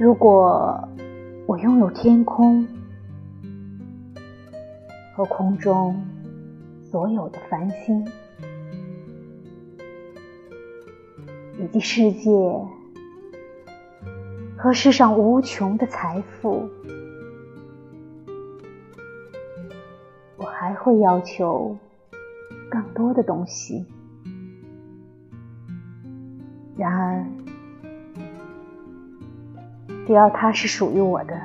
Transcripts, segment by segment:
如果我拥有天空和空中所有的繁星，以及世界和世上无穷的财富，我还会要求更多的东西。然而，只要它是属于我的，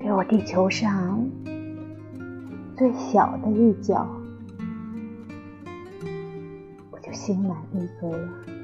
给我地球上最小的一角，我就心满意足了。